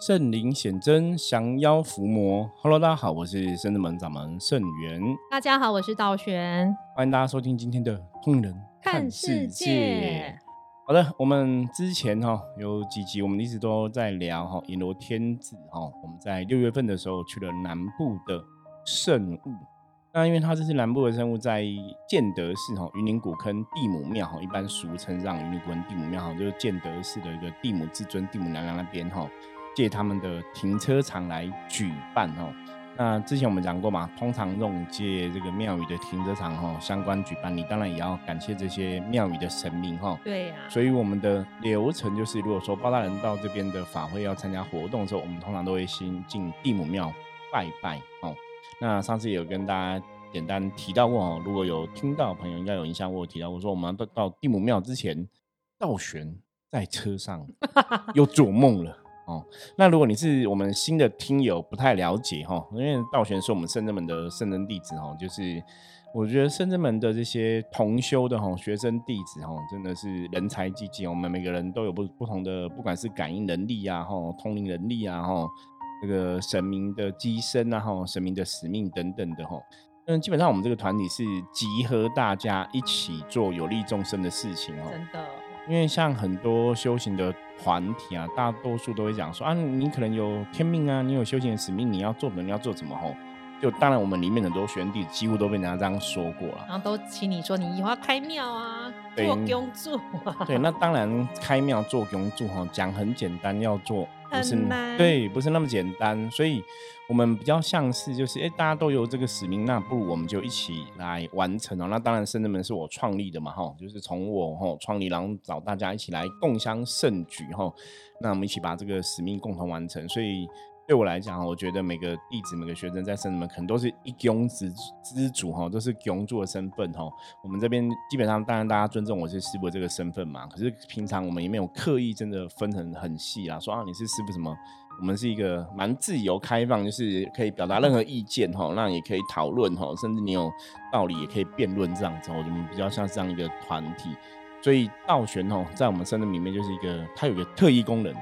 圣灵显真，降妖伏魔。Hello，大家好，我是圣智门掌门圣元。大家好，我是道玄。欢迎大家收听今天的《通灵人看世界》。好的，我们之前哈有几集，我们一直都在聊哈阎罗天子哈。我们在六月份的时候去了南部的圣物，那因为它这是南部的圣物，在建德市哈云林古坑地母庙哈，一般俗称让云林古坑地母庙哈，就是建德市的一个地母至尊地母娘娘那边哈。借他们的停车场来举办哦。那之前我们讲过嘛，通常这种借这个庙宇的停车场哈相关举办，你当然也要感谢这些庙宇的神明哈。对呀。所以我们的流程就是，如果说包大人到这边的法会要参加活动的时候，我们通常都会先进地母庙拜拜哦。那上次有跟大家简单提到过哦，如果有听到朋友应该有印象，我提到我说我们到到地母庙之前，道玄在车上 又做梦了。哦，那如果你是我们新的听友，不太了解哈，因为道玄是我们圣真门的圣真弟子哈，就是我觉得圣真门的这些同修的哈学生弟子哈，真的是人才济济，我们每个人都有不不同的，不管是感应能力啊，哈，通灵能力啊，哈，这个神明的机身啊，哈，神明的使命等等的哈，嗯，基本上我们这个团体是集合大家一起做有利众生的事情哦，真的。因为像很多修行的团体啊，大多数都会讲说啊，你可能有天命啊，你有修行的使命，你要做什么，你要做什么吼。就当然，我们里面很多学弟几乎都被人家这样说过了，然后都请你说你以后要开庙啊，做公主。对，那当然开庙做公主哈，讲很简单，要做不是对，不是那么简单。所以我们比较像是就是，哎，大家都有这个使命，那不如我们就一起来完成哦。那当然，圣人门是我创立的嘛，哈，就是从我哈创立，然后找大家一起来共襄盛举哈。那我们一起把这个使命共同完成，所以。对我来讲，我觉得每个弟子、每个学生在圣人们可能都是一公之之主哈，都是公主的身份哈。我们这边基本上，当然大家尊重我是师傅这个身份嘛。可是平常我们也没有刻意真的分成很细啊，说啊你是师傅什么？我们是一个蛮自由开放，就是可以表达任何意见哈，那也可以讨论哈，甚至你有道理也可以辩论这样子。我们比较像这样一个团体，所以道玄哦，在我们圣人里面就是一个，它有个特异功能。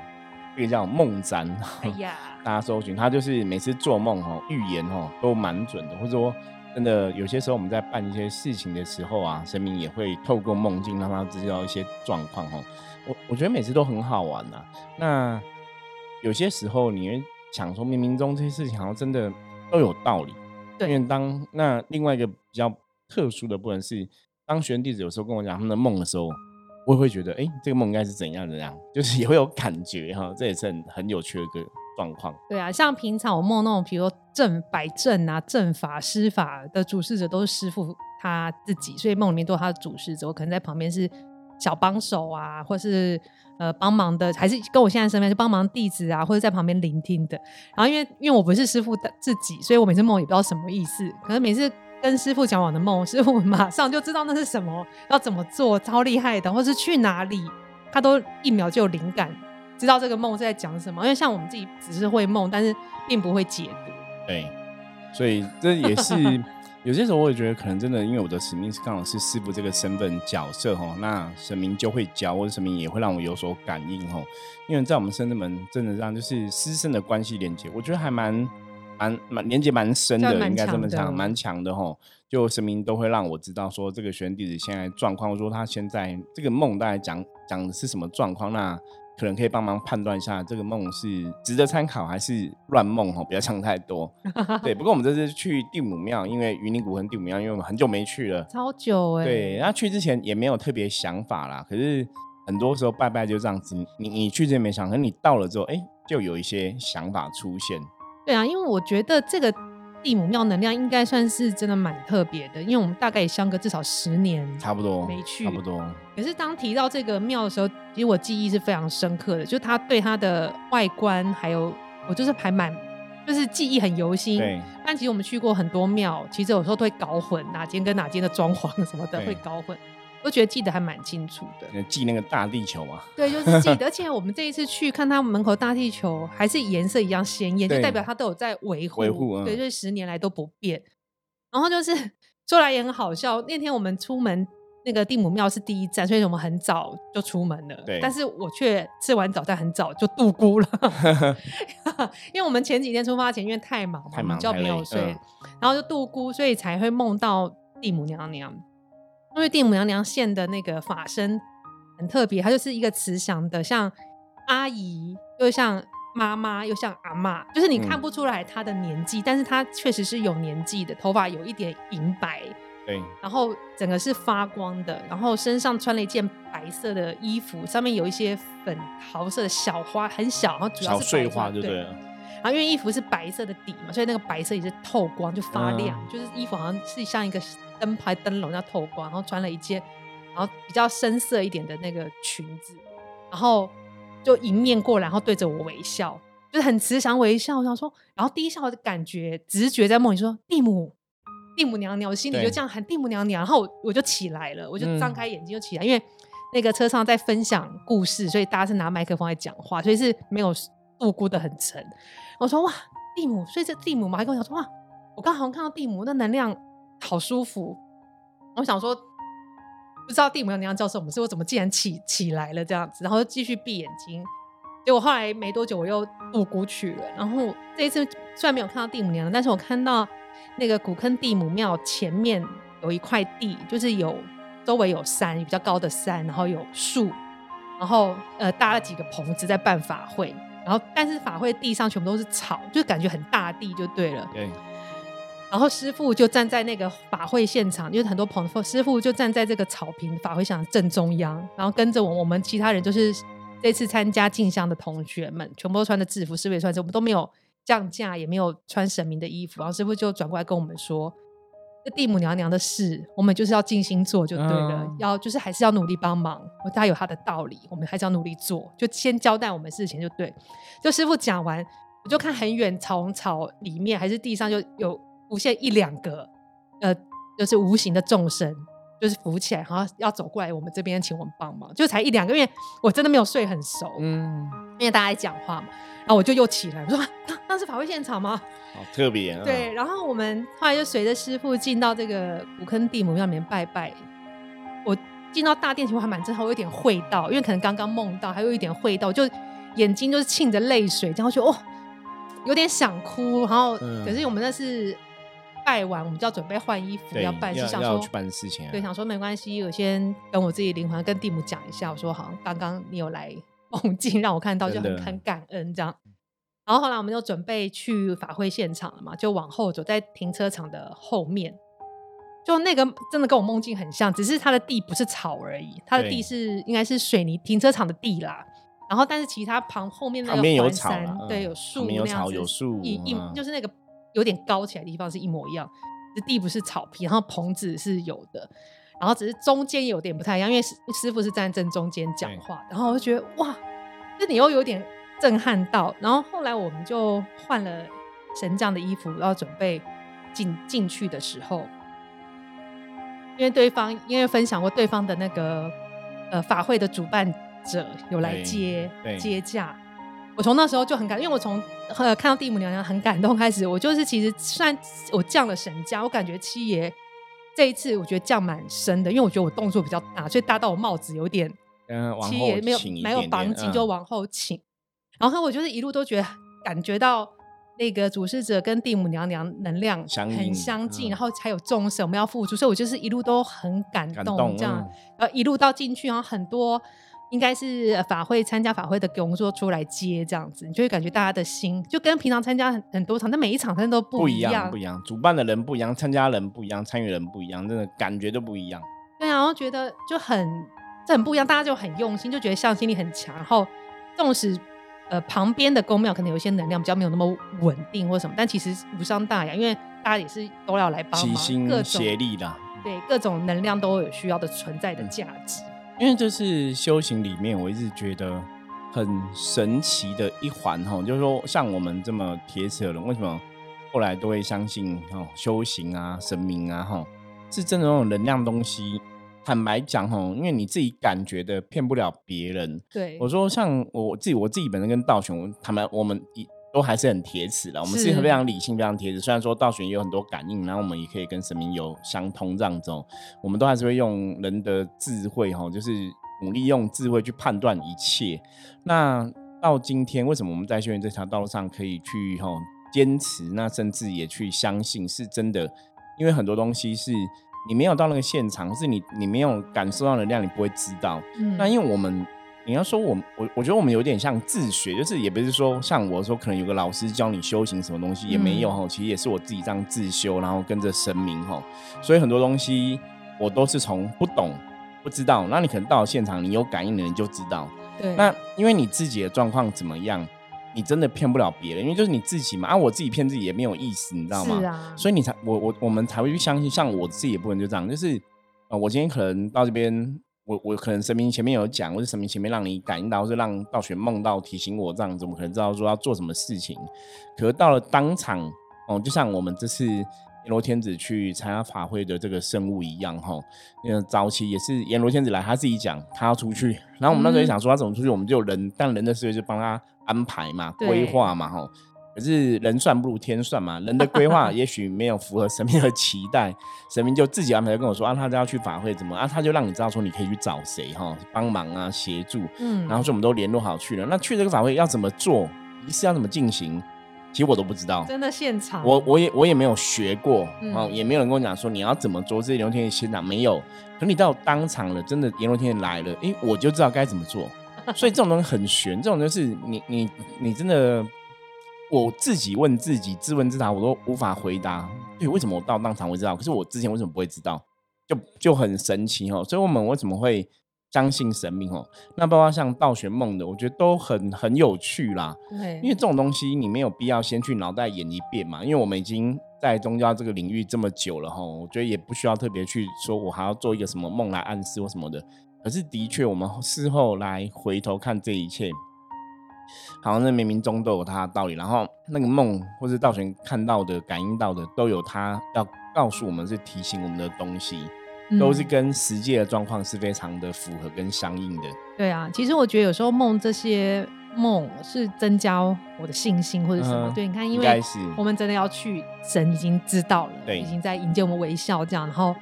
一个叫梦占，哎呀，大家搜寻他就是每次做梦哦，预言哦都蛮准的，或者说真的有些时候我们在办一些事情的时候啊，神明也会透过梦境让他知道一些状况哦。我我觉得每次都很好玩呐。那有些时候你会想说，冥冥中这些事情好像真的都有道理。对。因为当那另外一个比较特殊的部分是，当学员弟子有时候跟我讲他们的梦的时候。我也会觉得，哎，这个梦应该是怎样的样，就是也会有感觉哈，这也是很很有趣的一个状况。对啊，像平常我梦那种，比如说正摆正啊、正法施法的主事者都是师傅他自己，所以梦里面都是他的主事者，我可能在旁边是小帮手啊，或是呃帮忙的，还是跟我现在身边是帮忙弟子啊，或者在旁边聆听的。然后因为因为我不是师傅的自己，所以我每次梦也不知道什么意思，可能每次。跟师傅讲我的梦，师傅马上就知道那是什么，要怎么做，超厉害的，或是去哪里，他都一秒就有灵感，知道这个梦是在讲什么。因为像我们自己只是会梦，但是并不会解读。对，所以这也是 有些时候我也觉得，可能真的因为我的使命是刚好是师傅这个身份角色哈，那神明就会教，或者神明也会让我有所感应哈。因为在我们深圳门，真的让就是师生的关系连接，我觉得还蛮。蛮蛮连接蛮深的，应该这么讲，蛮强的吼。就神明都会让我知道说这个学员弟子现在状况，说他现在这个梦大概讲讲的是什么状况，那可能可以帮忙判断一下这个梦是值得参考还是乱梦吼，不要想太多。对，不过我们这次去地母庙，因为云林古坑地母庙，因为我们很久没去了，超久哎。对，然后去之前也没有特别想法啦，可是很多时候拜拜就这样子，你你去之前没想，可是你到了之后，哎，就有一些想法出现。对啊，因为我觉得这个地母庙能量应该算是真的蛮特别的，因为我们大概也相隔至少十年，差不多没去，差不多。可是当提到这个庙的时候，其实我记忆是非常深刻的，就它对它的外观，还有我就是还蛮，就是记忆很犹新。对。但其实我们去过很多庙，其实有时候都会搞混哪间跟哪间的装潢什么的会搞混。我觉得记得还蛮清楚的，记那个大地球嘛。对，就是记得。而且我们这一次去看他门口大地球，还是颜色一样鲜艳，就代表他都有在维护。维护啊，对，就是十年来都不变。然后就是 说来也很好笑，那天我们出门。那个地母庙是第一站，所以我们很早就出门了。对但是我却吃完早餐很早就度孤了，因为我们前几天出发前因为太忙嘛，太忙就没有睡，嗯然后就度孤，所以才会梦到地母娘娘。因为地母娘娘现的那个法身很特别，它就是一个慈祥的，像阿姨，又像妈妈，又像阿嬷，就是你嗯。看不出来她的年纪，但是她确实是有年纪的，头发有一点银白，对，然后整个是发光的，然后身上穿了一件白色的衣服，上面有一些粉桃色的小花，很小，然后主要是碎花就对对。然后因为衣服是白色的底嘛，所以那个白色也是透光，就发亮，嗯就是衣服好像是像一个灯牌灯笼要透光，然后穿了一件，然后比较深色一点的那个裙子，然后就迎面过来，然后对着我微笑，就是很慈祥微笑。我想说，然后低笑的感觉，直觉在梦里说蒂姆。蒂姆娘娘，我心里就这样喊蒂姆娘娘，然后我我就起来了，我就张嗯开眼睛就起来，因为那个车上在分享故事，所以大家是拿麦克风在讲话，所以是没有度孤的很沉。我说哇，蒂姆，所以这蒂姆嘛，还跟我讲说哇，我刚好像看到蒂姆，那能量好舒服。我想说，不知道地母娘娘叫什么，所以我怎么竟然起起来了这样子，然后就继续闭眼睛。结果后来没多久，我又度孤去了。然后这一次虽然没有看到地母娘娘，但是我看到那个古坑地母庙前面有一块地，就是有周围有山，比较高的山，然后有树，然后呃搭了几个棚子在办法会，然后但是法会地上全部都是草，就感觉很大地就对了。对，然后师傅就站在那个法会现场，因为很多朋友，师傅就站在这个草坪法会场正中央，然后跟着我，我们其他人就是这次参加进香的同学们，全部都穿的制服，师傅也穿着，我们都没有降价，也没有穿神明的衣服，然后师傅就转过来跟我们说。这地母娘娘的事，我们就是要尽心做就对了，嗯要就是还是要努力帮忙，他有他的道理，我们还是要努力做，就先交代我们事情就对。就师傅讲完，我就看很远草草里面还是地上就有浮现一两个，呃，就是无形的众生，就是浮起来，然后要走过来我们这边请我们帮忙，就才一两个，因为我真的没有睡很熟，嗯，因为大家在讲话嘛，然后我就又起来，我说啊那那是法会现场吗？好特别。啊对，，然后我们后来就随着师傅进到这个古坑地母庙里面拜拜。我进到大殿前，我还蛮震撼，我有点会到，因为可能刚刚梦到，还有一点会到，就眼睛就是沁着泪水，然后就哦，有点想哭。然后、嗯可是我们那是拜完，我们就要准备换衣服，要办，是想说要去办事情啊。对，想说没关系，我先跟我自己灵魂跟蒂姆讲一下，我说好像刚刚你有来梦境让我看到，就很很感恩这样。然后后来我们就准备去法会现场了嘛，就往后走，在停车场的后面。就那个真的跟我梦境很像，只是它的地不是草而已，它的地是应该是水泥停车场的地啦。然后但是其他旁后面那个旁边有环山对，有树有草那样子有树一一嗯就是那个有点高起来的地方是一模一样，这地不是草皮，然后棚子是有的，然后只是中间有点不太一样，因为师师傅是站在正中间讲话，然后我就觉得哇，这你又有点震撼到，然后后来我们就换了神将的衣服，然后准备进进去的时候，因为对方因为分享过对方的那个呃法会的主办者有来接接驾，我从那时候就很感，因为我从呃看到蒂姆娘娘很感动开始，我就是其实虽然我降了神价，我感觉七爷这一次我觉得降蛮深的，因为我觉得我动作比较大，所以大到我帽子有点嗯，七爷没有没有绑紧就嗯往后倾，然后我就是一路都觉得感觉到那个主事者跟蒂姆娘娘能量很相近，嗯。然后还有众生我们要付出，所以我就是一路都很感动感动这样嗯，然后一路到进去，然后很多。应该是呃法会参加法会的工作出来接这样子，你就会感觉大家的心就跟平常参加很很多场，但每一场真的都不一一样，不一样。主办的人不一样，参加人不一样，参与人不一样，真的感觉都不一样。对啊，然后觉得就很这很不一样，大家就很用心，就觉得向心力很强。然后纵使呃旁边的宫庙可能有一些能量比较没有那么稳定或什么，但其实无伤大雅，因为大家也是都要来帮忙，齐心各协力的。对各种能量都有需要的存在的嗯价值。因为这是修行里面，我一直觉得很神奇的一环哈，就是说像我们这么铁齿的人，为什么后来都会相信哦修行啊、神明啊哈，是真的那种能量东西。坦白讲哈，因为你自己感觉的骗不了别人。对，我说像我自己，我自己本身跟道玄，我坦白我们一都还是很铁齿的。我们是非常理性、非常铁齿。虽然说道玄也有很多感应，然后我们也可以跟神明有相通这样子，我们都还是会用人的智慧哈，就是努力用智慧去判断一切。那到今天，为什么我们在修行这条道路上可以去哈坚持？那甚至也去相信是真的，因为很多东西是你没有到那个现场，是你你没有感受到能量，你不会知道。那因为我们。你要说，我我我觉得我们有点像自学，就是也不是说像我说可能有个老师教你修行什么东西，也没有哈。其实也是我自己这样自修，然后跟着神明哈。所以很多东西我都是从不懂、不知道，那你可能到了现场，你有感应的人就知道。对。那因为你自己的状况怎么样，你真的骗不了别人，因为就是你自己嘛。啊，我自己骗自己也没有意思，你知道吗？是啊。所以你才我我我们才会去相信，像我自己也不能就这样，就是啊，我今天可能到这边。我我可能神明前面有讲，或者神明前面让你感应到，或是让道玄梦到提醒我这样子，我可能知道说要做什么事情。可是到了当场，哦，就像我们这次阎罗天子去参加法会的这个圣物一样，哈，嗯，早期也是阎罗天子来，他自己讲他要出去，然后我们那时候也想说他怎么出去，我们就人，但人的思维就帮他安排嘛，规划嘛，哈。可是人算不如天算嘛，人的规划也许没有符合神明的期待，神明就自己安排跟我说啊，他就要去法会怎么啊，他就让你知道说你可以去找谁哈帮忙啊协助，嗯，然后说我们都联络好去了，那去这个法会要怎么做，仪式要怎么进行，其实我都不知道，真的现场，我我也我也没有学过，哦，也没有人跟我讲说你要怎么做，这些龙天的现场没有，可你到当场了，真的阎罗天来了，哎，我就知道该怎么做，所以这种东西很玄，这种就是你你你真的。我自己问自己，自问自答，我都无法回答。对，为什么我到当场会知道？可是我之前为什么不会知道？就就很神奇哦。所以我们为什么会相信神明哦？那包括像道玄梦的，我觉得都很很有趣啦。对，因为这种东西你没有必要先去脑袋演一遍嘛。因为我们已经在宗教这个领域这么久了哈，我觉得也不需要特别去说我还要做一个什么梦来暗示或什么的。可是的确，我们事后来回头看这一切。好像那冥冥中都有他的道理，然后那个梦或是道玄看到的、感应到的，都有他要告诉我们、是提醒我们的东西，都是跟实际的状况是非常的符合跟相应的。对啊，其实我觉得有时候梦这些梦是增加我的信心或者什么。对，你看，因为我们真的要去，神已经知道了，对，已经在迎接我们微笑这样，然后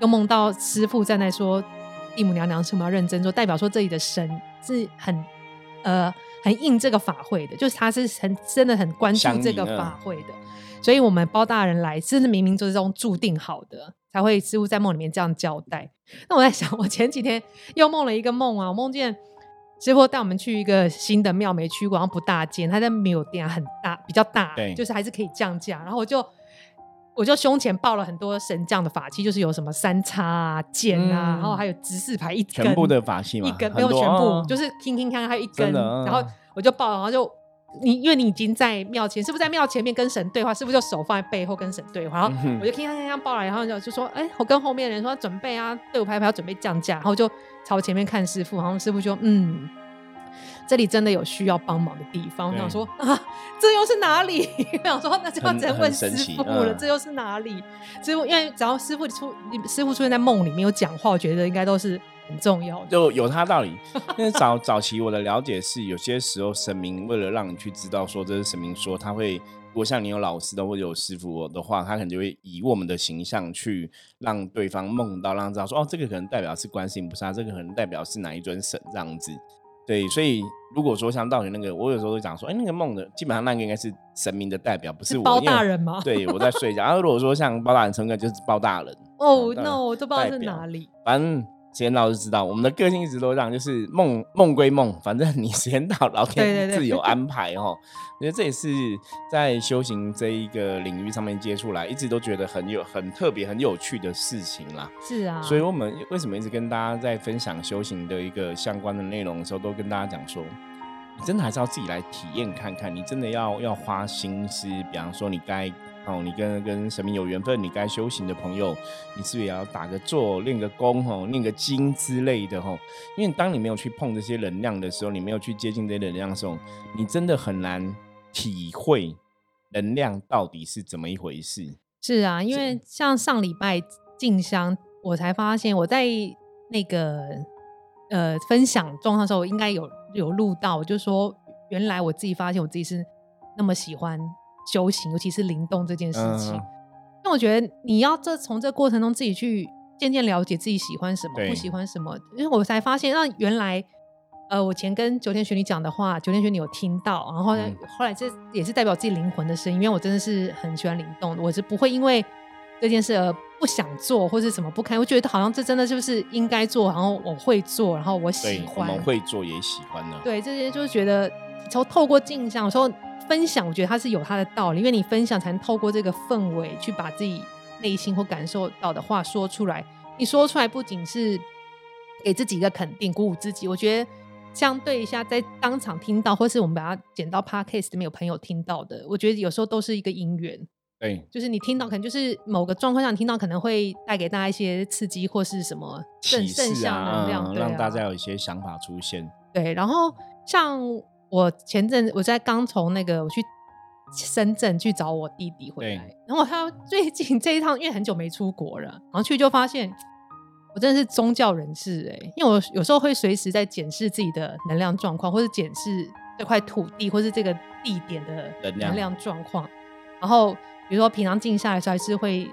又梦到师傅站在那说地母娘娘是我们要认真做，代表说这里的神是很呃。很应这个法会的，就是他是很真的很关注这个法会的，所以我们包大人来，真的明明就是这种注定好的，才会师傅在梦里面这样交代。那我在想，我前几天又梦了一个梦啊，我梦见师傅带我们去一个新的庙，没去过，然后不大间，他在庙店很大，比较大，就是还是可以降价，然后我就。我就胸前抱了很多神将的法器，就是有什么三叉啊、剑啊，然后还有指示牌一根，全部的法器嘛，一根没有全部，就是听听看，还有一根，然后我就抱，然后就你因为你已经在庙前，是不是在庙前面跟神对话？是不是就手放在背后跟神对话？然后我就听听听抱来，然后就就说，哎，我跟后面的人说准备啊，队伍排排要准备降价，然后就朝前面看师傅，然后师傅就嗯。这里真的有需要帮忙的地方，我想说啊，这又是哪里？我想说那就要真问师傅了，这又是哪里？师傅因为只要师傅出，师傅出现在梦里面有讲话，我觉得应该都是很重要的，就有他道理。因为早早期我的了解是，有些时候神明为了让你去知道说这是神明说，他会如果像你有老师的或者有师傅的话，他可能就会以我们的形象去让对方梦到，让知道说哦，这个可能代表是观世音菩萨，这个可能代表是哪一尊神这样子。对，所以如果说像道理那个，我有时候会讲说，哎，那个梦的基本上那个应该是神明的代表，不是我。包大人吗？对，我在睡觉。然后如果说像包大人，成个就是包大人。哦，那我都不知道是哪里。反正。时间到就知道，我们的个性一直都这样，就是梦梦归梦，反正你时间到，老天自有安排哦。我觉得这也是在修行这一个领域上面接触来，一直都觉得很有很特别、很有趣的事情啦。是啊，所以我们为什么一直跟大家在分享修行的一个相关的内容的时候，都跟大家讲说，你真的还是要自己来体验看看，你真的要要花心思，比方说你该。哦，你跟跟神明有缘分，你该修行的朋友，你是不是也要打个坐、练个功、吼，念个经之类的吼？因为当你没有去碰这些能量的时候，你没有去接近这些能量的时候，你真的很难体会能量到底是怎么一回事。是啊，因为像上礼拜静香，我才发现我在那个呃分享状况的时候，应该有有录到，就说原来我自己发现我自己是。那么喜欢修行，尤其是灵动这件事情。嗯那我觉得你要这从这过程中自己去渐渐了解自己喜欢什么，不喜欢什么，因为我才发现，那原来。呃，我前跟九天玄女讲的话，九天玄女有听到，然后呢，嗯后来这也是代表自己灵魂的声音，因为我真的是很喜欢灵动的，我是不会因为这件事而不想做或是什么不开，我觉得好像这真的就是应该做，然后我会做，然后我喜欢，们会做也喜欢呢。对，这些就是觉得从透过镜像，有时候分享，我觉得它是有它的道理，因为你分享才能透过这个氛围去把自己内心或感受到的话说出来。你说出来不仅是给自己一个肯定、鼓舞自己，我觉得相对一下在当场听到，或是我们把它剪到 podcast 里面有朋友听到的，我觉得有时候都是一个因缘。对，就是你听到，可能就是某个状况下你听到，可能会带给大家一些刺激，或是什么正启正向能量，让大家有一些想法出现。对，然后像我前阵我在刚从那个我去深圳去找我弟弟回来，然后他最近 这一趟因为很久没出国了，然后去就发现我真的是宗教人士哎、因为我有时候会随时在检视自己的能量状况，或者检视这块土地或是这个地点的能量状况，然后比如说平常静下来的时候，还是会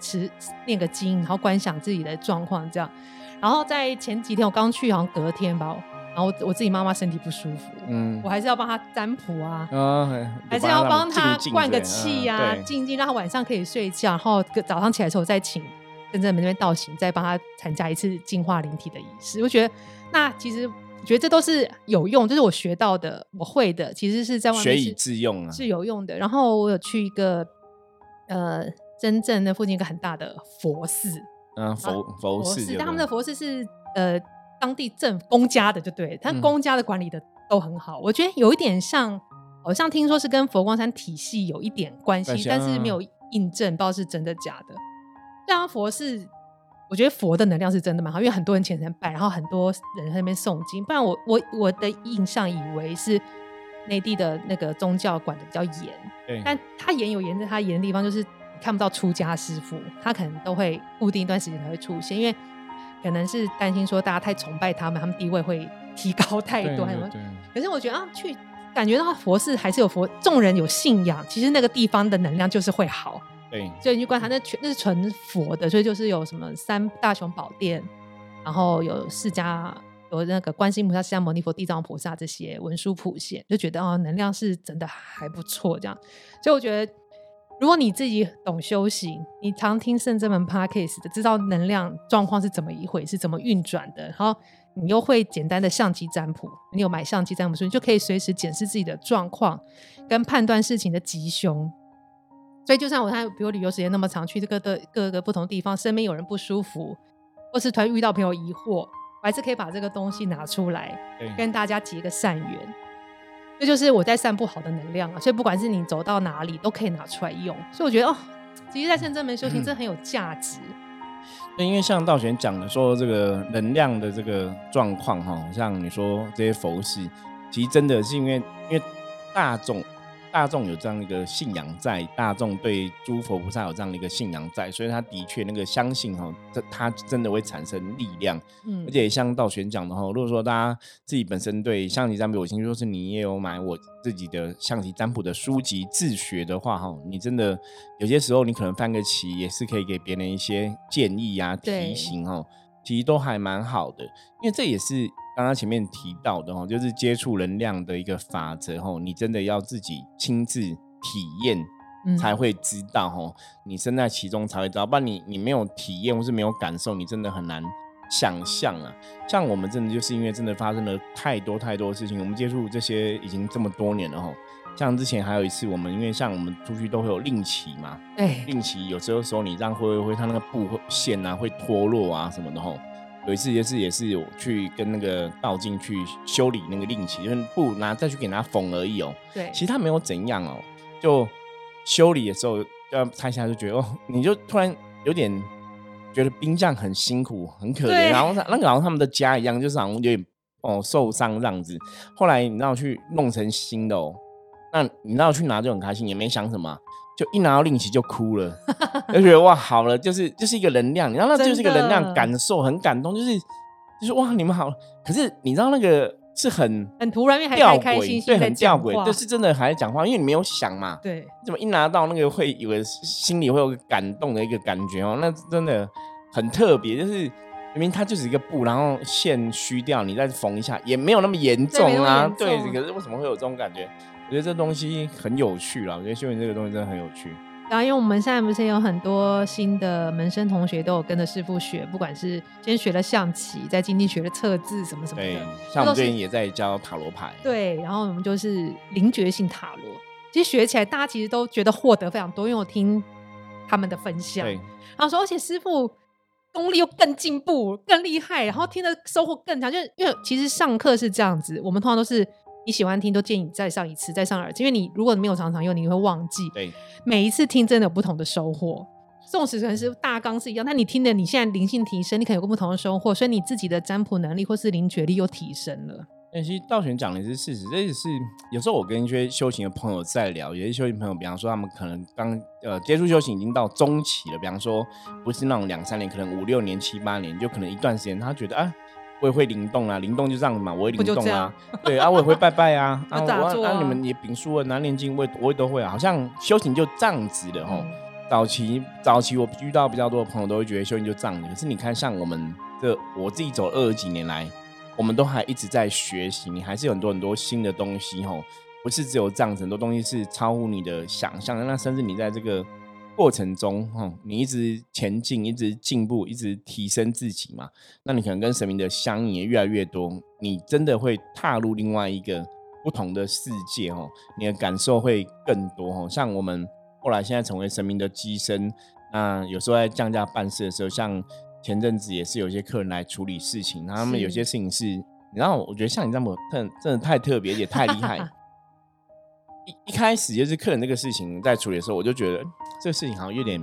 持念个经，然后观想自己的状况这样。然后在前几天我刚去，好像隔天吧，然后我自己妈妈身体不舒服，嗯我还是要帮她占卜啊，啊，还是要帮她静灌个静气呀、静一静，让她晚上可以睡觉，然后早上起来的时候再请跟着那边道行，再帮她参加一次净化灵体的仪式。我觉得那其实我觉得这都是有用，就是我学到的，我会的，其实是在外面学以致用啊。是有用的。然后我有去一个呃真正那附近一个很大的佛寺，嗯，佛佛佛寺，他们的佛寺是呃当地政府公家的，就对，他嗯公家的管理的都很好。我觉得有一点像，好像听说是跟佛光山体系有一点关系，但是没有印证，不知道是真的假的。这样佛是，我觉得佛的能量是真的蛮好，因为很多人虔诚拜，然后很多人在那边诵经。不然我我我的印象以为是内地的那个宗教管的比较严，对，但他严有严在他严的地方，就是你看不到出家师傅，他可能都会固定一段时间才会出现，因为可能是担心说大家太崇拜他们，他们地位会提高太多。对可是我觉得啊，去感觉到佛寺还是有佛，众人有信仰，其实那个地方的能量就是会好。对，所以你去观察，那全那是纯佛的，所以就是有什么三大雄宝殿，然后有释迦。有那个观世音菩萨、释迦牟尼佛、地藏菩萨这些文殊普贤，就觉得哦，能量是真的还不错，这样。所以我觉得，如果你自己懂修行，你常听圣真门 podcast 的，知道能量状况是怎么一回事，怎么运转的，然后你又会简单的相机占卜，你有买相机占卜书，你就可以随时检视自己的状况，跟判断事情的吉凶。所以，就算我看，比如旅游时间那么长，去这个的各个不同地方，身边有人不舒服，或是突然遇到朋友疑惑，我还是可以把这个东西拿出来，跟大家结个善缘。这就是我在散布好的能量啊！所以不管是你走到哪里，都可以拿出来用。所以我觉得哦，其实，在深圳门修行真的很有价值。那因为像道玄讲的说，这个能量的这个状况哈，像你说这些佛系，其实真的是因为因为大众大众有这样一个信仰在，大众对诸佛菩萨有这样的一个信仰在，所以他的确那个相信哈，这他真的会产生力量。嗯。而，且像道玄讲的哈，如果说大家自己本身对象棋占卜有兴趣，或是你也有买我自己的象棋占卜的书籍自学的话哈，你真的有些时候你可能翻个棋也是可以给别人一些建议啊、提醒哈，其实都还蛮好的，因为这也是刚刚前面提到的哈，就是接触能量的一个法则哈，你真的要自己亲自体验。嗯才会知道哈，你身在其中才会知道，不然你你没有体验或是没有感受，你真的很难想象啊。像我们真的就是因为真的发生了太多太多的事情，我们接触这些已经这么多年了哈。像之前还有一次，我们因为像我们出去都会有令旗嘛，对，令旗有时候时候你这样挥挥挥，它那个布会线啊会脱落啊什么的吼。有一次也是也是有去跟那个道静去修理那个令旗，就是布拿再去给它缝而已哦。对，其实他没有怎样哦，就修理的时候要拆下来就觉得哦，你就突然有点觉得兵将很辛苦很可对怜，然后他那个好像他们的家一样，就是好像有点哦受伤这样子。后来你知道去弄成新的哦，那你知道去拿就很开心，也没想什么啊，就一拿到令旗就哭了，就觉得哇好了，就是就是一个能量，你知道那就是一个能量感受，很感动，就是就是哇你们好。可是你知道那个是很很突然，因为还吊开开心诡，对，很吊诡，讲话就是真的还在讲话，因为你没有想嘛，对，怎么一拿到那个会以为心里会有个感动的一个感觉哦，那真的很特别，就是明明它就是一个布，然后线虚掉，你再缝一下，也没有那么严重啊，对，可是为什么会有这种感觉？我觉得这东西很有趣啦，我觉得修行这个东西真的很有趣。然后因为我们现在不是有很多新的门生同学都有跟着师傅学，不管是先学了象棋，在今天学了测字什么什么对的，，像我们最近也在教塔罗牌，对，然后我们就是灵觉性塔罗。其实学起来，大家其实都觉得获得非常多，因为我听他们的分享，然后说，而且师傅功力又更进步、更厉害，然后听的收获更强。就是因为其实上课是这样子，我们通常都是你喜欢听，都建议你再上一次，再上二次，因为你如果你没有常常用，你会忘记。对，每一次听真的有不同的收获。纵使可能是大纲是一样，但你听的你现在灵性提升，你可能有个不同的收获，所以你自己的占卜能力或是灵觉力又提升了。但其实道玄讲的是事实，这也是有时候我跟一些修行的朋友在聊，有些修行朋友，比方说他们可能刚呃接触修行已经到中期了，比方说不是那种两三年，可能五六年、七八年，就可能一段时间，他觉得啊。我也会灵动啊，灵动就这样子嘛，我也不就这灵动啊样，对啊，我也会拜拜啊，啊，我啊，啊你们也丙书文啊、念经，我也我也都会啊，好像修行就这样子的吼。嗯早期早期我遇到比较多的朋友都会觉得修行就这样的，可是你看像我们这我自己走二十几年来，我们都还一直在学习，你还是有很多很多新的东西吼，不是只有这样子，很多东西是超乎你的想象的，那甚至你在这个过程中哈，你一直前进，一直进步，一直提升自己嘛，那你可能跟神明的相应也越来越多，你真的会踏入另外一个不同的世界哦，你的感受会更多哦，像我们。后来现在成为神明的机身，那有时候在降价办事的时候，像前阵子也是有一些客人来处理事情，他们有些事情是，你知道，我觉得像你这么特真的太特别，也太厉害。一一开始就是客人这个事情在处理的时候，我就觉得嗯这个事情好像有点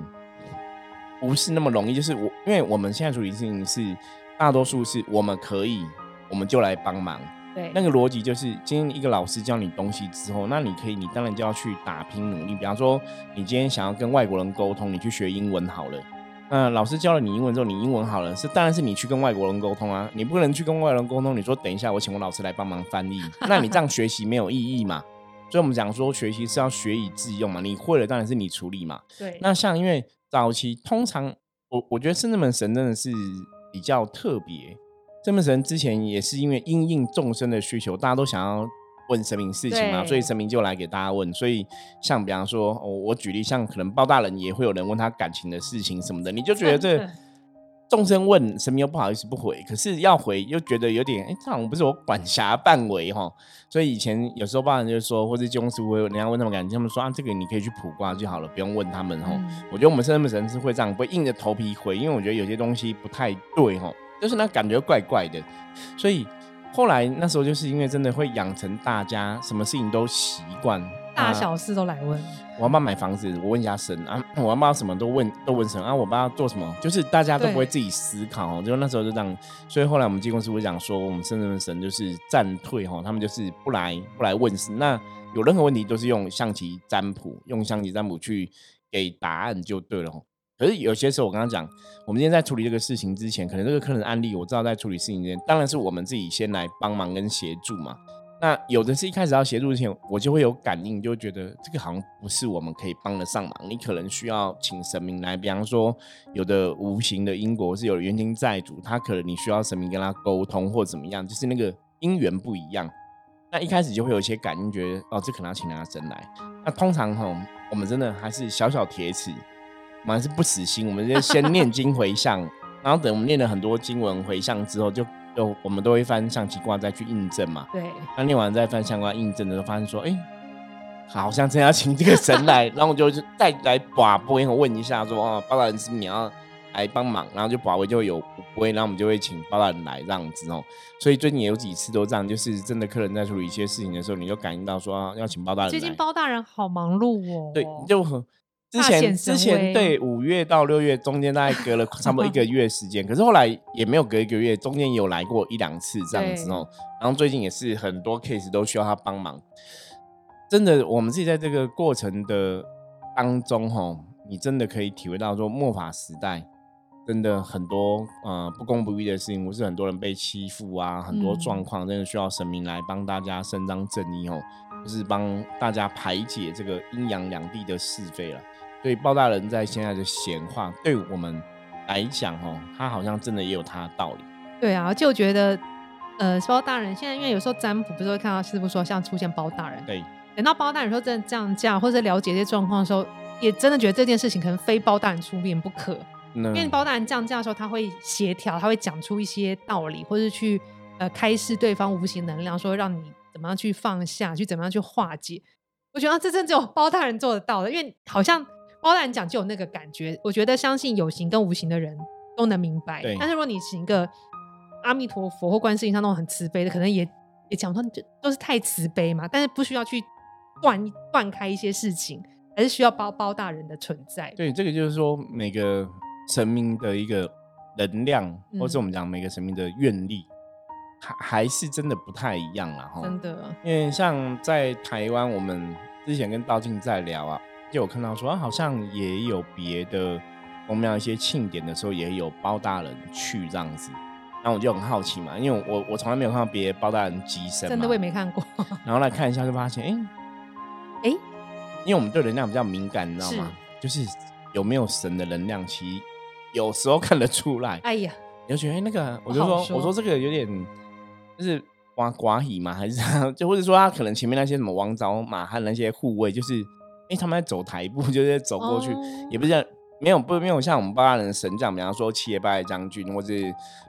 不是那么容易。就是我，因为我们现在处理事情是大多数是我们可以，我们就来帮忙。对，那个逻辑就是，今天一个老师教你东西之后，那你可以，你当然就要去打拼努力。比方说，你今天想要跟外国人沟通，你去学英文好了。那老师教了你英文之后，你英文好了，是当然是你去跟外国人沟通啊。你不能去跟外国人沟通，你说等一下，我请我老师来帮忙翻译，那你这样学习没有意义嘛？所以我们讲说，学习是要学以致用嘛。你会了，当然是你处理嘛。对，那像因为早期通常我我觉得圣智门神真的是比较特别。圣门神之前也是因为因应众生的需求，大家都想要问神明事情嘛，所以神明就来给大家问。所以像比方说，哦、我举例，像可能包大人也会有人问他感情的事情什么的，你就觉得这 众生问神明又不好意思不回，可是要回又觉得有点，哎，这好像不是我管辖范围哈。所以以前有时候包大人就说，或者金庸师傅会人家问他们感情，他们说啊，这个你可以去卜卦就好了，不用问他们哈。嗯我觉得我们圣门神是会这样，不会硬着头皮回，因为我觉得有些东西不太对哈，就是那感觉怪怪的。所以后来那时候就是因为真的会养成大家什么事情都习惯，啊大小事都来问，我要不要买房子？我问一下神啊，我要不要什么都问都问神啊，我不知道做什么，就是大家都不会自己思考哦，就那时候就这样，所以后来我们济公师傅讲说，我们圣人神就是暂退哈，他们就是不来不来问事，那有任何问题都是用象棋占卜，用象棋占卜去给答案就对了哦。可是有些时候，我刚刚讲，我们今天在处理这个事情之前，可能这个客人的案例，我知道在处理事情之前，当然是我们自己先来帮忙跟协助嘛。那有的是一开始要协助之前，我就会有感应，就觉得这个好像不是我们可以帮得上忙，你可能需要请神明来。比方说，有的无形的因果是有冤亲债主，他可能你需要神明跟他沟通或怎么样，就是那个因缘不一样。那一开始就会有一些感应，觉得哦，这可能要请他神来。那通常哈，我们真的还是小小铁齿，我们还是不死心，我们就先念经回向，然后等我们念了很多经文回向之后，就就我们都会翻象棋卦再去印证嘛。对，那念完再翻相关印证的时候，发现说，哎、好像真要请这个神来，然后我就再来把波问一下说，哦，包大人是不是你要来帮忙，然后就把位就会有波，然后我们就会请包大人来这样子哦。所以最近也有几次都这样，就是真的客人在处理一些事情的时候，你就感应到说、啊要请包大人。最近包大人好忙碌哦，对，就很之前之前对五月到六月中间大概隔了 差不多一个月时间，可是后来也没有隔一个月，中间有来过一两次这样子哦。然后最近也是很多 case 都需要他帮忙，真的，我们自己在这个过程的当中哈，你真的可以体会到说末法时代。真真的很多呃不公不义的事情，或是很多人被欺负啊，很多状况真的需要神明来帮大家伸张正义哦，就是帮大家排解这个阴阳两地的是非了。所以包大人在现在的闲话，对我们来讲哦，他好像真的也有他的道理。对啊，就觉得呃包大人现在因为有时候占卜不是会看到师傅说像出现包大人，对，等到包大人说真的降价或者了解这些状况的时候，也真的觉得这件事情可能非包大人出面不可。因为包大人降价的时候，他会协调，他会讲出一些道理，或者去呃开示对方无形能量，说让你怎么样去放下，去怎么样去化解。我觉得这真只有包大人做得到的，因为好像包大人讲就有那个感觉。我觉得相信有形跟无形的人都能明白。但是如果你是一个阿弥陀佛或观世音像那种很慈悲的，可能也也讲说就都是太慈悲嘛。但是不需要去断断开一些事情，还是需要包包大人的存在。对，这个就是说每个。神明的一个能量，或者我们讲每个神明的愿力，还还是真的不太一样了哈。真的，因为像在台湾，我们之前跟道静在聊啊，就有看到说，好像也有别的宫庙一些庆典的时候，也有包大人去这样子。然后我就很好奇嘛，因为我我从来没有看到别的包大人机身，真的我也没看过。然后来看一下，就发现，哎哎，因为我们对能量比较敏感，你知道吗？就是有没有神的能量，其实。有时候看得出来，哎呀，你就觉得那个，我就说，我说这个有点就是寡寡喜嘛，还是 就或者说他可能前面那些什么王昭马汉那些护卫，就是哎他们在走台步，就是走过去，也不是没有不没有像我们八大人神将，比方说七爷八爷将军或者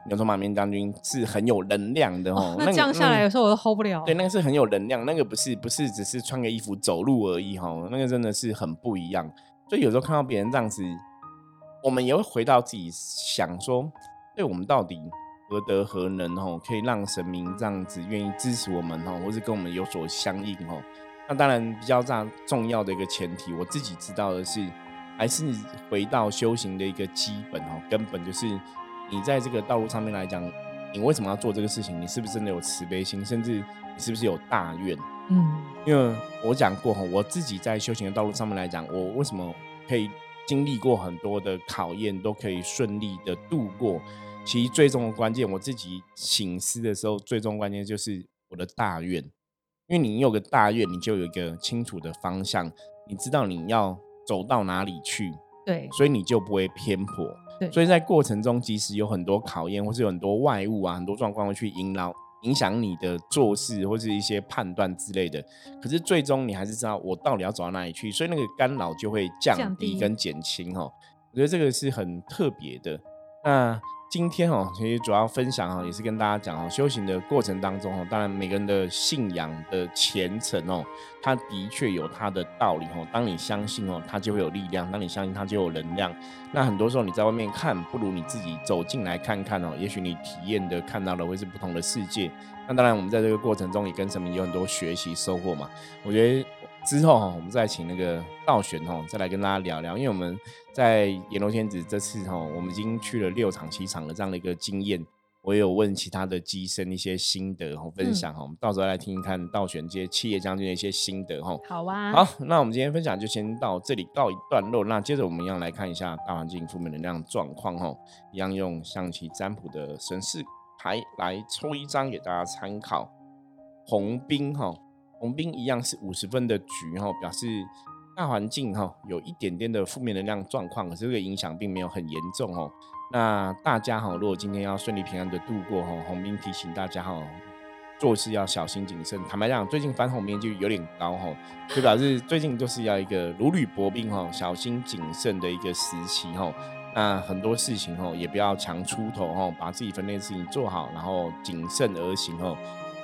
牛头马面将军是很有能量的哦。那降下来有时候我都 hold 不了。对，那个是很有能量，那个不是不是只是穿个衣服走路而已哈，那个真的是很不一样。所以有时候看到别人这样子。我们也会回到自己想说，对我们到底何德何能哦，可以让神明这样子愿意支持我们哦，或是跟我们有所相应哦。那当然比较大重要的一个前提，我自己知道的是，还是回到修行的一个基本哦，根本就是你在这个道路上面来讲，你为什么要做这个事情？你是不是真的有慈悲心？甚至你是不是有大愿？嗯，因为我讲过哈，我自己在修行的道路上面来讲，我为什么可以？经历过很多的考验，都可以顺利的度过。其实最终的关键，我自己醒思的时候，最终关键就是我的大愿。因为你有个大愿，你就有一个清楚的方向，你知道你要走到哪里去。对，所以你就不会偏颇。对，所以在过程中，即使有很多考验，或是有很多外物啊，很多状况会去引导。影响你的做事或是一些判断之类的，可是最终你还是知道我到底要走到哪里去，所以那个干扰就会降低跟减轻哦。我觉得这个是很特别的。那今天哦，其实主要分享哦，也是跟大家讲哦，修行的过程当中哦，当然每个人的信仰的虔诚哦，它的确有它的道理哦。当你相信哦，它就会有力量；当你相信它，就有能量。那很多时候你在外面看，不如你自己走进来看看哦，也许你体验的看到的会是不同的世界。那当然，我们在这个过程中也跟神明有很多学习收获嘛。我觉得。之后哈，我们再请那个道玄哈，再来跟大家聊聊。因为我们在阎罗天子这次哈，我们已经去了六场、七场的这样的一个经验。我也有问其他的机身一些心得和分享哈，我们到时候来听一看道玄这些企业将军的一些心得哈。好啊。好，那我们今天分享就先到这里告一段落。那接着我们一样来看一下大环境负面能量状况哈，一样用象棋占卜的神士牌来抽一张给大家参考。红兵哈。红兵一样是五十分的局哈，表示大环境哈有一点点的负面能量状况，可是这个影响并没有很严重哦。那大家哈，如果今天要顺利平安的度过哈，红兵提醒大家哈，做事要小心谨慎。坦白讲，最近翻红兵就有点高哈，就表示最近就是要一个如履薄冰哈，小心谨慎的一个时期哈。那很多事情哈，也不要强出头哈，把自己分内事情做好，然后谨慎而行哦。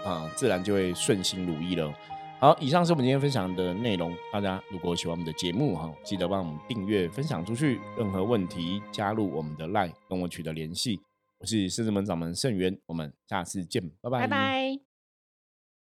啊，自然就会顺心如意了。好，以上是我们今天分享的内容。大家如果喜欢我们的节目哈，记得帮我们订阅、分享出去。任何问题，加入我们的 LINE 跟我取得联系。我是狮子门掌门盛元，我们下次见，拜拜。拜拜。